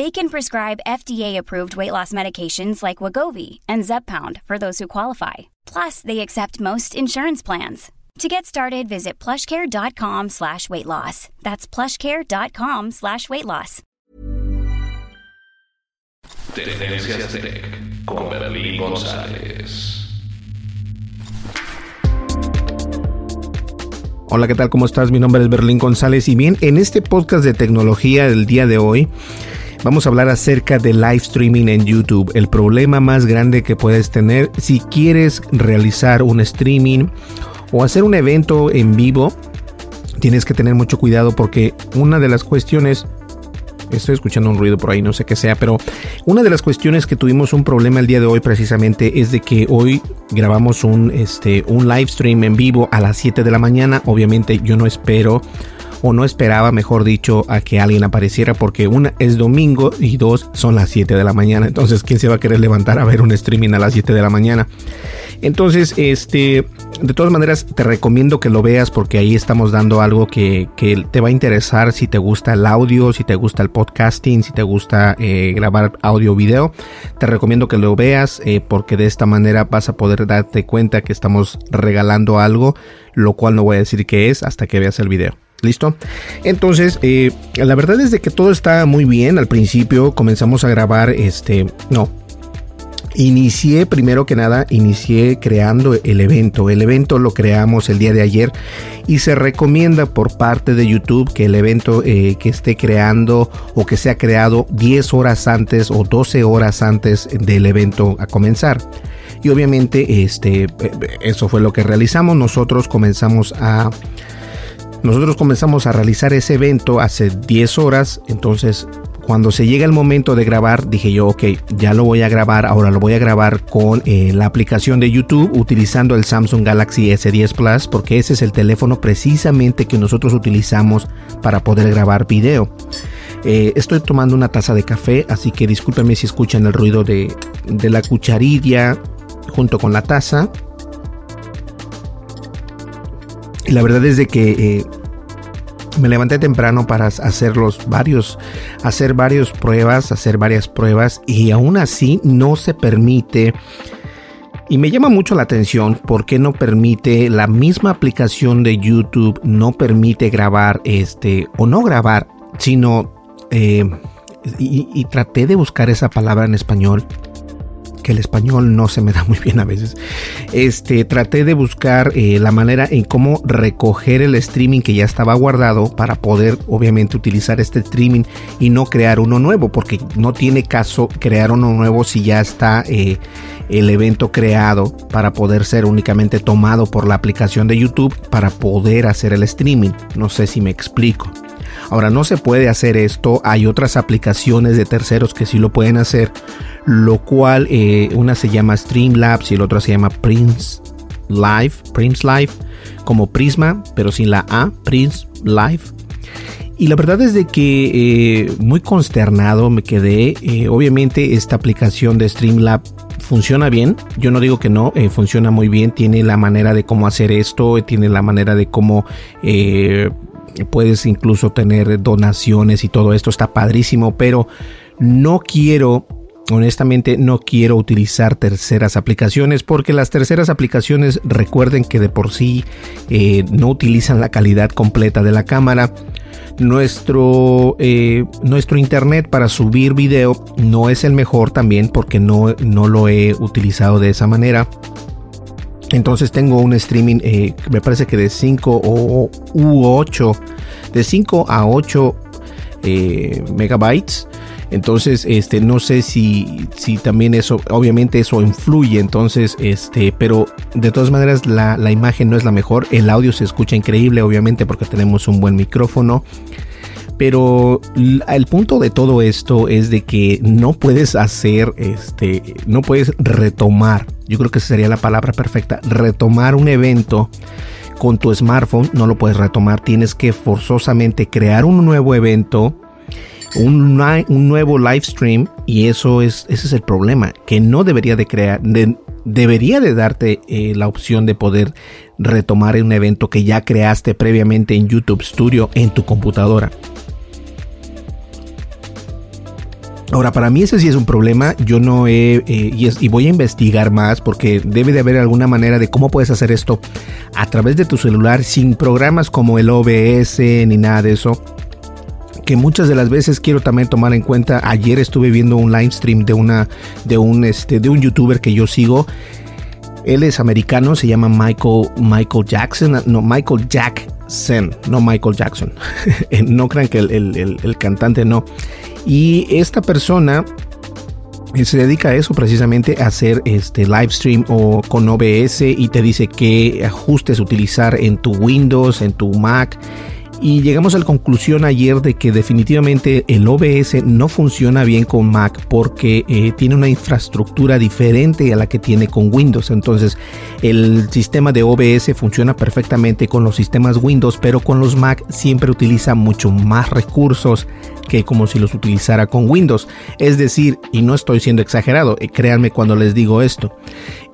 They can prescribe FDA-approved weight loss medications like Wagovi and Zepbound for those who qualify. Plus, they accept most insurance plans. To get started, visit plushcare.com slash weight loss. That's plushcare.com slash weight loss. Tendencias Tech con Berlín González. Hola, ¿qué tal? ¿Cómo estás? Mi nombre es Berlín González y bien, en este podcast de tecnología del día de hoy vamos a hablar acerca de live streaming en YouTube, el problema más grande que puedes tener si quieres realizar un streaming o hacer un evento en vivo. Tienes que tener mucho cuidado porque una de las cuestiones Estoy escuchando un ruido por ahí, no sé qué sea, pero una de las cuestiones que tuvimos un problema el día de hoy precisamente es de que hoy grabamos un, este, un live stream en vivo a las 7 de la mañana. Obviamente yo no espero o no esperaba, mejor dicho, a que alguien apareciera porque una es domingo y dos son las 7 de la mañana. Entonces, ¿quién se va a querer levantar a ver un streaming a las 7 de la mañana? Entonces, este, de todas maneras, te recomiendo que lo veas porque ahí estamos dando algo que, te va a interesar si te gusta el audio, si te gusta el podcasting, si te gusta eh, grabar audio video. Te recomiendo que lo veas eh, porque de esta manera vas a poder darte cuenta que estamos regalando algo, lo cual no voy a decir qué es hasta que veas el video. ¿Listo? Entonces, eh, la verdad es de que todo está muy bien. Al principio comenzamos a grabar este... No. Inicié, primero que nada, inicié creando el evento. El evento lo creamos el día de ayer y se recomienda por parte de YouTube que el evento eh, que esté creando o que sea creado 10 horas antes o 12 horas antes del evento a comenzar. Y obviamente este, eso fue lo que realizamos. Nosotros comenzamos a nosotros comenzamos a realizar ese evento hace 10 horas, entonces cuando se llega el momento de grabar, dije yo, ok, ya lo voy a grabar, ahora lo voy a grabar con eh, la aplicación de YouTube utilizando el Samsung Galaxy S10 Plus, porque ese es el teléfono precisamente que nosotros utilizamos para poder grabar video. Eh, estoy tomando una taza de café, así que discúlpenme si escuchan el ruido de, de la cucharilla junto con la taza. La verdad es de que eh, me levanté temprano para hacer varios, hacer varias pruebas, hacer varias pruebas y aún así no se permite. Y me llama mucho la atención porque no permite la misma aplicación de YouTube, no permite grabar este o no grabar, sino eh, y traté de buscar esa palabra en español que el español no se me da muy bien a veces. Este, traté de buscar eh, la manera en cómo recoger el streaming que ya estaba guardado para poder obviamente utilizar este streaming y no crear uno nuevo, porque no tiene caso crear uno nuevo si ya está eh, el evento creado para poder ser únicamente tomado por la aplicación de YouTube para poder hacer el streaming. No sé si me explico. Ahora no se puede hacer esto, hay otras aplicaciones de terceros que sí lo pueden hacer, lo cual eh, una se llama Streamlabs y el otro se llama Prince Live, Prince Live, como Prisma, pero sin la A, Prince Live. Y la verdad es de que eh, muy consternado me quedé. Eh, obviamente esta aplicación de Streamlab funciona bien. Yo no digo que no, funciona muy bien. Tiene la manera de cómo hacer esto, tiene la manera de cómo puedes incluso tener donaciones y todo esto está padrísimo, pero no quiero honestamente no quiero utilizar terceras aplicaciones porque las terceras aplicaciones recuerden que de por sí eh, no utilizan la calidad completa de la cámara nuestro, eh, nuestro internet para subir video no es el mejor también porque no, no lo he utilizado de esa manera. Entonces tengo un streaming, eh, me parece que de 5 o u 8, de 5 a 8 eh, megabytes. Entonces, este, no sé si, si también eso, obviamente eso influye. Entonces, este, pero de todas maneras la, la imagen no es la mejor. El audio se escucha increíble, obviamente, porque tenemos un buen micrófono. Pero el punto de todo esto es de que no puedes hacer, este, no puedes retomar. Yo creo que sería la palabra perfecta. Retomar un evento con tu smartphone no lo puedes retomar. Tienes que forzosamente crear un nuevo evento un, nuevo live stream y eso es ese es el problema que no debería de crear debería de darte eh, la opción de poder retomar un evento que ya creaste previamente en YouTube Studio en tu computadora Ahora, para mí ese sí es un problema. Yo no he. Eh, y, voy a investigar más porque debe de haber alguna manera de cómo puedes hacer esto a través de tu celular sin programas como el OBS ni nada de eso que muchas de las veces quiero también tomar en cuenta. Ayer estuve viendo un live stream de una de un este de un youtuber que yo sigo. Él es americano, se llama Michael Michael Jackson, no Michael Jackson, no Michael Jackson. no crean que el, cantante no. Y esta persona eh, se dedica a eso precisamente a hacer este live stream o con OBS y te dice qué ajustes utilizar en tu Windows, en tu Mac y llegamos a la conclusión ayer de que definitivamente el OBS no funciona bien con Mac porque eh, tiene una infraestructura diferente a la que tiene con Windows. Entonces el sistema de OBS funciona perfectamente con los sistemas Windows, pero con los Mac siempre utiliza mucho más recursos que como si los utilizara con Windows. Es decir, y no estoy siendo exagerado, eh, créanme cuando les digo esto.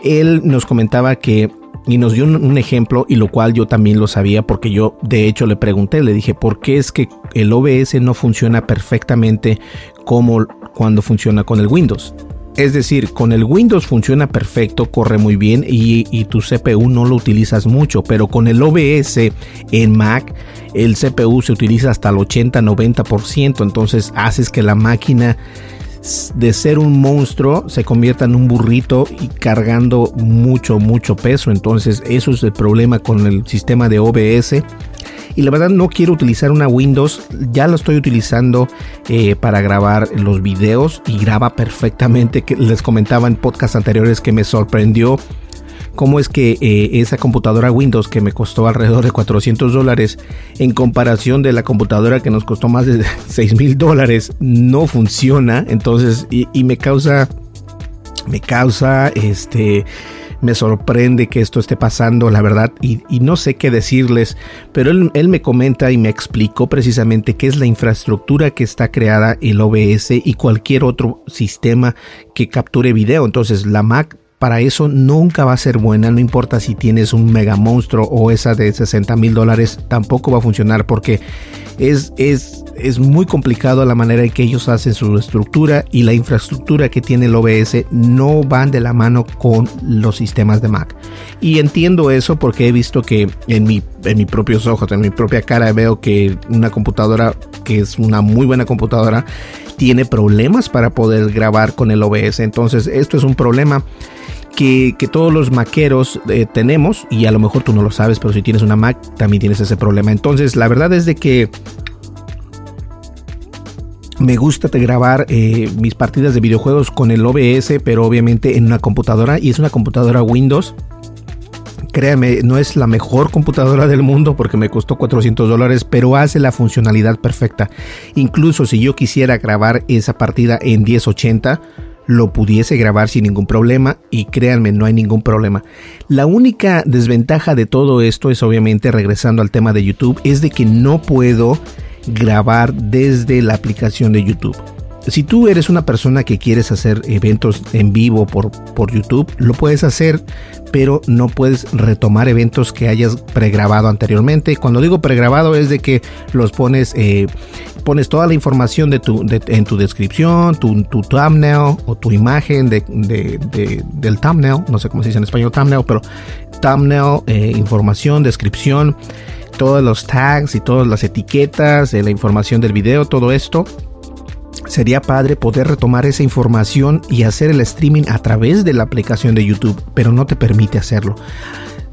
Él nos comentaba que y nos dio un, ejemplo y lo cual yo también lo sabía porque yo de hecho le pregunté, le dije, ¿por qué es que el OBS no funciona perfectamente como cuando funciona con el Windows? Es decir, con el Windows funciona perfecto, corre muy bien y, y, tu CPU no lo utilizas mucho, pero con el OBS en Mac el CPU se utiliza hasta el 80-90%, entonces haces que la máquina de ser un monstruo se convierta en un burrito y cargando mucho, mucho peso. Entonces eso es el problema con el sistema de OBS. Y la verdad no quiero utilizar una Windows, ya lo estoy utilizando eh, para grabar los videos y graba perfectamente. Que les comentaba en podcasts anteriores que me sorprendió cómo es que eh, esa computadora Windows que me costó alrededor de 400 dólares en comparación de la computadora que nos costó más de 6 mil dólares no funciona. Entonces, y, me causa, me causa, este, me sorprende que esto esté pasando, la verdad, y, no sé qué decirles, pero él, él, me comenta y me explicó precisamente qué es la infraestructura que está creada el OBS y cualquier otro sistema que capture video. Entonces, la Mac para eso nunca va a ser buena, no importa si tienes un mega monstruo o esa de 60 mil dólares, tampoco va a funcionar porque es, es, es muy complicado la manera en que ellos hacen su estructura y la infraestructura que tiene el OBS no van de la mano con los sistemas de Mac. Y entiendo eso porque he visto que en, mi, en mis propios ojos, en mi propia cara veo que una computadora que es una muy buena computadora tiene problemas para poder grabar con el OBS. Entonces esto es un problema que, todos los maqueros eh, tenemos y a lo mejor tú no lo sabes, pero si tienes una Mac también tienes ese problema. Entonces la verdad es de que me gusta grabar eh, mis partidas de videojuegos con el OBS, pero obviamente en una computadora y es una computadora Windows. Créame, no es la mejor computadora del mundo porque me costó 400 dólares, pero hace la funcionalidad perfecta. Incluso si yo quisiera grabar esa partida en 1080, lo pudiese grabar sin ningún problema y créanme, no hay ningún problema. La única desventaja de todo esto es obviamente, regresando al tema de YouTube, es de que no puedo grabar desde la aplicación de YouTube. Si tú eres una persona que quieres hacer eventos en vivo por, por YouTube, lo puedes hacer, pero no puedes retomar eventos que hayas pregrabado anteriormente. Cuando digo pregrabado es de que los pones, eh, pones toda la información de tu, en tu descripción, tu, tu, thumbnail o tu imagen de, del thumbnail, no sé cómo se dice en español thumbnail, pero thumbnail, eh, información, descripción, todos los tags y todas las etiquetas, la información del video, todo esto Sería padre poder retomar esa información y hacer el streaming a través de la aplicación de YouTube, pero no te permite hacerlo.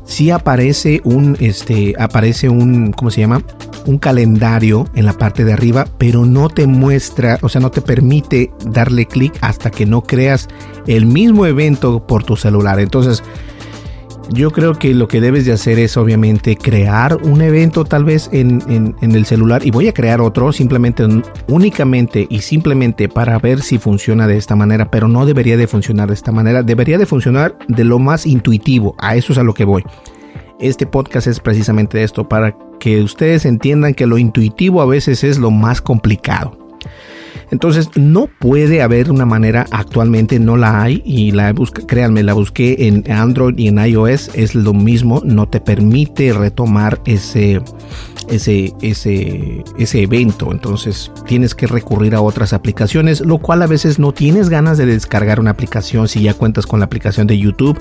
Si aparece un, este, aparece un, ¿cómo se llama? Un calendario en la parte de arriba, pero no te muestra, o sea, no te permite darle clic hasta que no creas el mismo evento por tu celular. Entonces, yo creo que lo que debes de hacer es obviamente crear un evento tal vez en, el celular y voy a crear otro simplemente únicamente y simplemente para ver si funciona de esta manera, pero no debería de funcionar de esta manera, debería de funcionar de lo más intuitivo, a eso es a lo que voy. Este podcast es precisamente esto, para que ustedes entiendan que lo intuitivo a veces es lo más complicado. Entonces no puede haber una manera, actualmente no la hay y la busca, créanme, la busqué en Android y en iOS, es lo mismo, no te permite retomar ese, ese, ese, ese evento. Entonces tienes que recurrir a otras aplicaciones, lo cual a veces no tienes ganas de descargar una aplicación si ya cuentas con la aplicación de YouTube.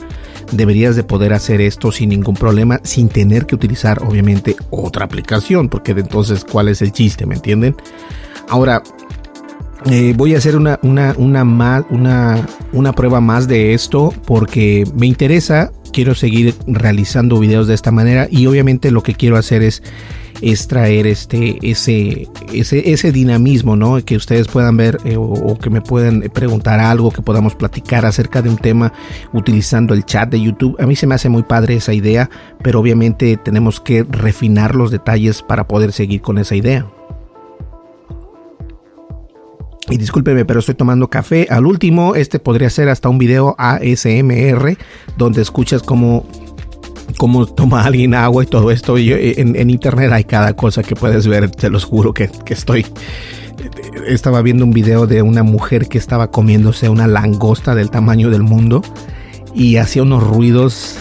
Deberías de poder hacer esto sin ningún problema, sin tener que utilizar obviamente otra aplicación, porque entonces cuál es el chiste, ¿me entienden? Ahora, eh, voy a hacer una, una, una, más, una, una prueba más de esto porque me interesa, quiero seguir realizando videos de esta manera y obviamente lo que quiero hacer es extraer este ese ese ese dinamismo no que ustedes puedan ver eh, o, que me puedan preguntar algo que podamos platicar acerca de un tema utilizando el chat de YouTube. A mí se me hace muy padre esa idea pero obviamente tenemos que refinar los detalles para poder seguir con esa idea y discúlpeme, pero estoy tomando café. Al último, este podría ser hasta un video ASMR, donde escuchas cómo, cómo toma alguien agua y todo esto. Y eh, en, internet hay cada cosa que puedes ver, te los juro que, que estoy estaba viendo un video de una mujer que estaba comiéndose una langosta del tamaño del mundo y hacía unos ruidos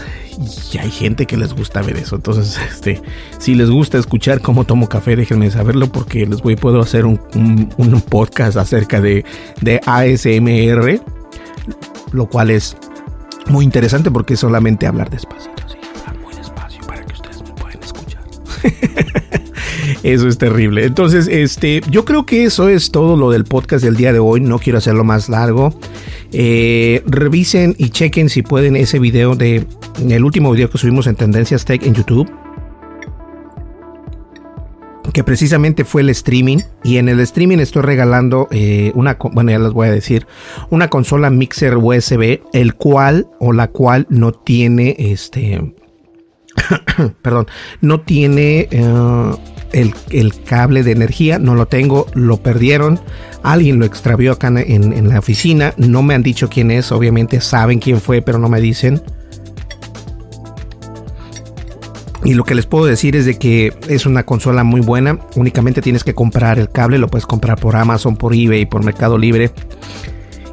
y hay gente que les gusta ver eso. Entonces, este, si les gusta escuchar cómo tomo café, déjenme saberlo porque les voy, puedo hacer un, podcast acerca de, de ASMR, lo cual es muy interesante porque es solamente hablar despacito, así, hablar muy despacio para que ustedes me puedan escuchar. Eso es terrible. Entonces, este, yo creo que eso es todo lo del podcast del día de hoy. No quiero hacerlo más largo. Eh, revisen y chequen si pueden ese video de el último video que subimos en Tendencias Tech en YouTube. Que precisamente fue el streaming. Y en el streaming estoy regalando eh, una, bueno, ya les voy a decir, una consola mixer USB, el cual o la cual no tiene este. perdón, no tiene eh, el, cable de energía, no lo tengo, lo perdieron, alguien lo extravió acá en, la oficina, no me han dicho quién es, obviamente saben quién fue, pero no me dicen. Y lo que les puedo decir es de que es una consola muy buena. Únicamente tienes que comprar el cable. Lo puedes comprar por Amazon, por eBay, por Mercado Libre.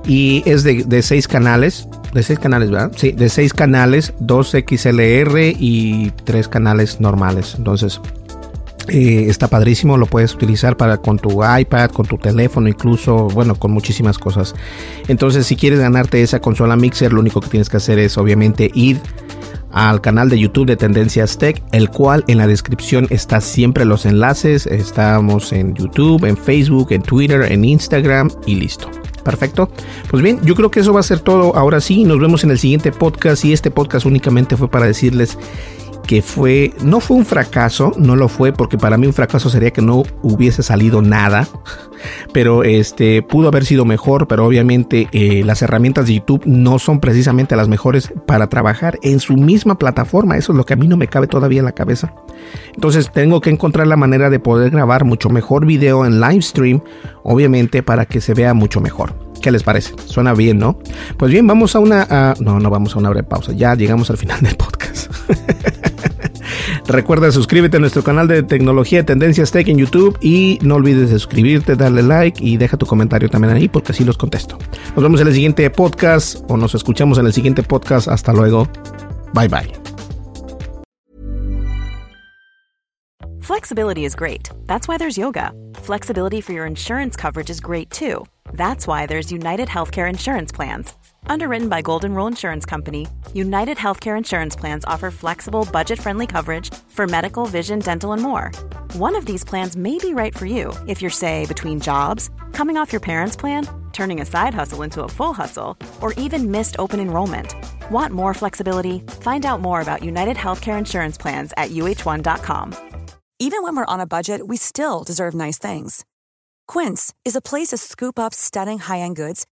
Y es de, seis canales. De seis canales, ¿verdad? Sí, de seis canales, dos XLR y tres canales normales. Entonces, eh, está padrísimo, lo puedes utilizar para con tu iPad, con tu teléfono, incluso, bueno, con muchísimas cosas. Entonces, si quieres ganarte esa consola Mixer, lo único que tienes que hacer es obviamente ir al canal de YouTube de Tendencias Tech, el cual en la descripción está siempre los enlaces. Estamos en YouTube, en Facebook, en Twitter, en Instagram y listo. Perfecto. Pues bien, yo creo que eso va a ser todo. Ahora sí, nos vemos en el siguiente podcast y este podcast únicamente fue para decirles que fue, no fue un fracaso, no lo fue, porque para mí un fracaso sería que no hubiese salido nada, pero este pudo haber sido mejor, pero obviamente eh, las herramientas de YouTube no son precisamente las mejores para trabajar en su misma plataforma, eso es lo que a mí no me cabe todavía en la cabeza. Entonces tengo que encontrar la manera de poder grabar mucho mejor video en live stream, obviamente para que se vea mucho mejor. ¿Qué les parece? Suena bien, ¿no? Pues bien, vamos a una... no, no vamos a una breve pausa. Ya llegamos al final del podcast. Recuerda suscríbete a nuestro canal de tecnología Tendencias Tech en YouTube y no olvides de suscribirte, darle like y deja tu comentario también ahí porque así los contesto. Nos vemos en el siguiente podcast o nos escuchamos en el siguiente podcast. Hasta luego. Bye bye. Flexibility is great. That's why there's yoga. Flexibility for your insurance coverage is great too. That's why there's United Healthcare Insurance Plans. Underwritten by Golden Rule Insurance Company, United Healthcare Insurance Plans offer flexible, budget friendly coverage for medical, vision, dental, and more. One of these plans may be right for you if you're, say, between jobs, coming off your parents' plan, turning a side hustle into a full hustle, or even missed open enrollment. Want more flexibility? Find out more about United Healthcare Insurance Plans at uh1.com. Even when we're on a budget, we still deserve nice things. Quince is a place to scoop up stunning high end goods